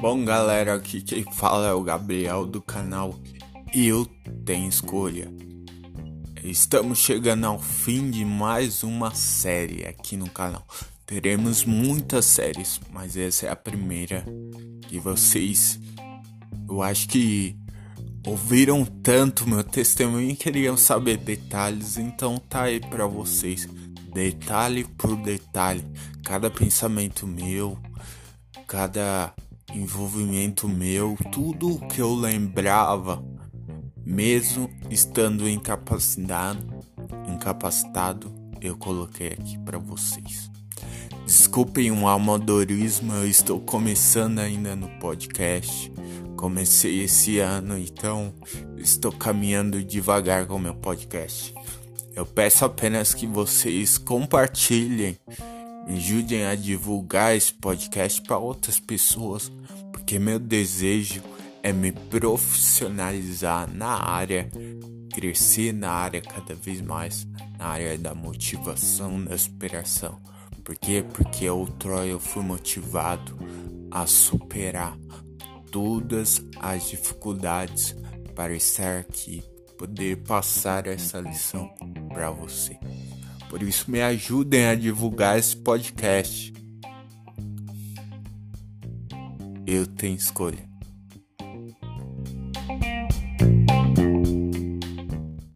Bom, galera, aqui quem fala é o Gabriel do canal Eu Tenho Escolha. Estamos chegando ao fim de mais uma série aqui no canal. Teremos muitas séries, mas essa é a primeira que vocês, eu acho que ouviram tanto meu testemunho e queriam saber detalhes, então tá aí para vocês, detalhe por detalhe, cada pensamento meu, cada envolvimento meu, tudo que eu lembrava, mesmo estando incapacitado, incapacitado, eu coloquei aqui para vocês. Desculpem o amadorismo, eu estou começando ainda no podcast. Comecei esse ano, então estou caminhando devagar com meu podcast. Eu peço apenas que vocês compartilhem me ajudem a divulgar esse podcast para outras pessoas, porque meu desejo é me profissionalizar na área, crescer na área cada vez mais, na área da motivação, da inspiração. Por quê? Porque outrora eu fui motivado a superar todas as dificuldades para estar aqui, poder passar essa lição para você. Por isso, me ajudem a divulgar esse podcast. Eu tenho escolha.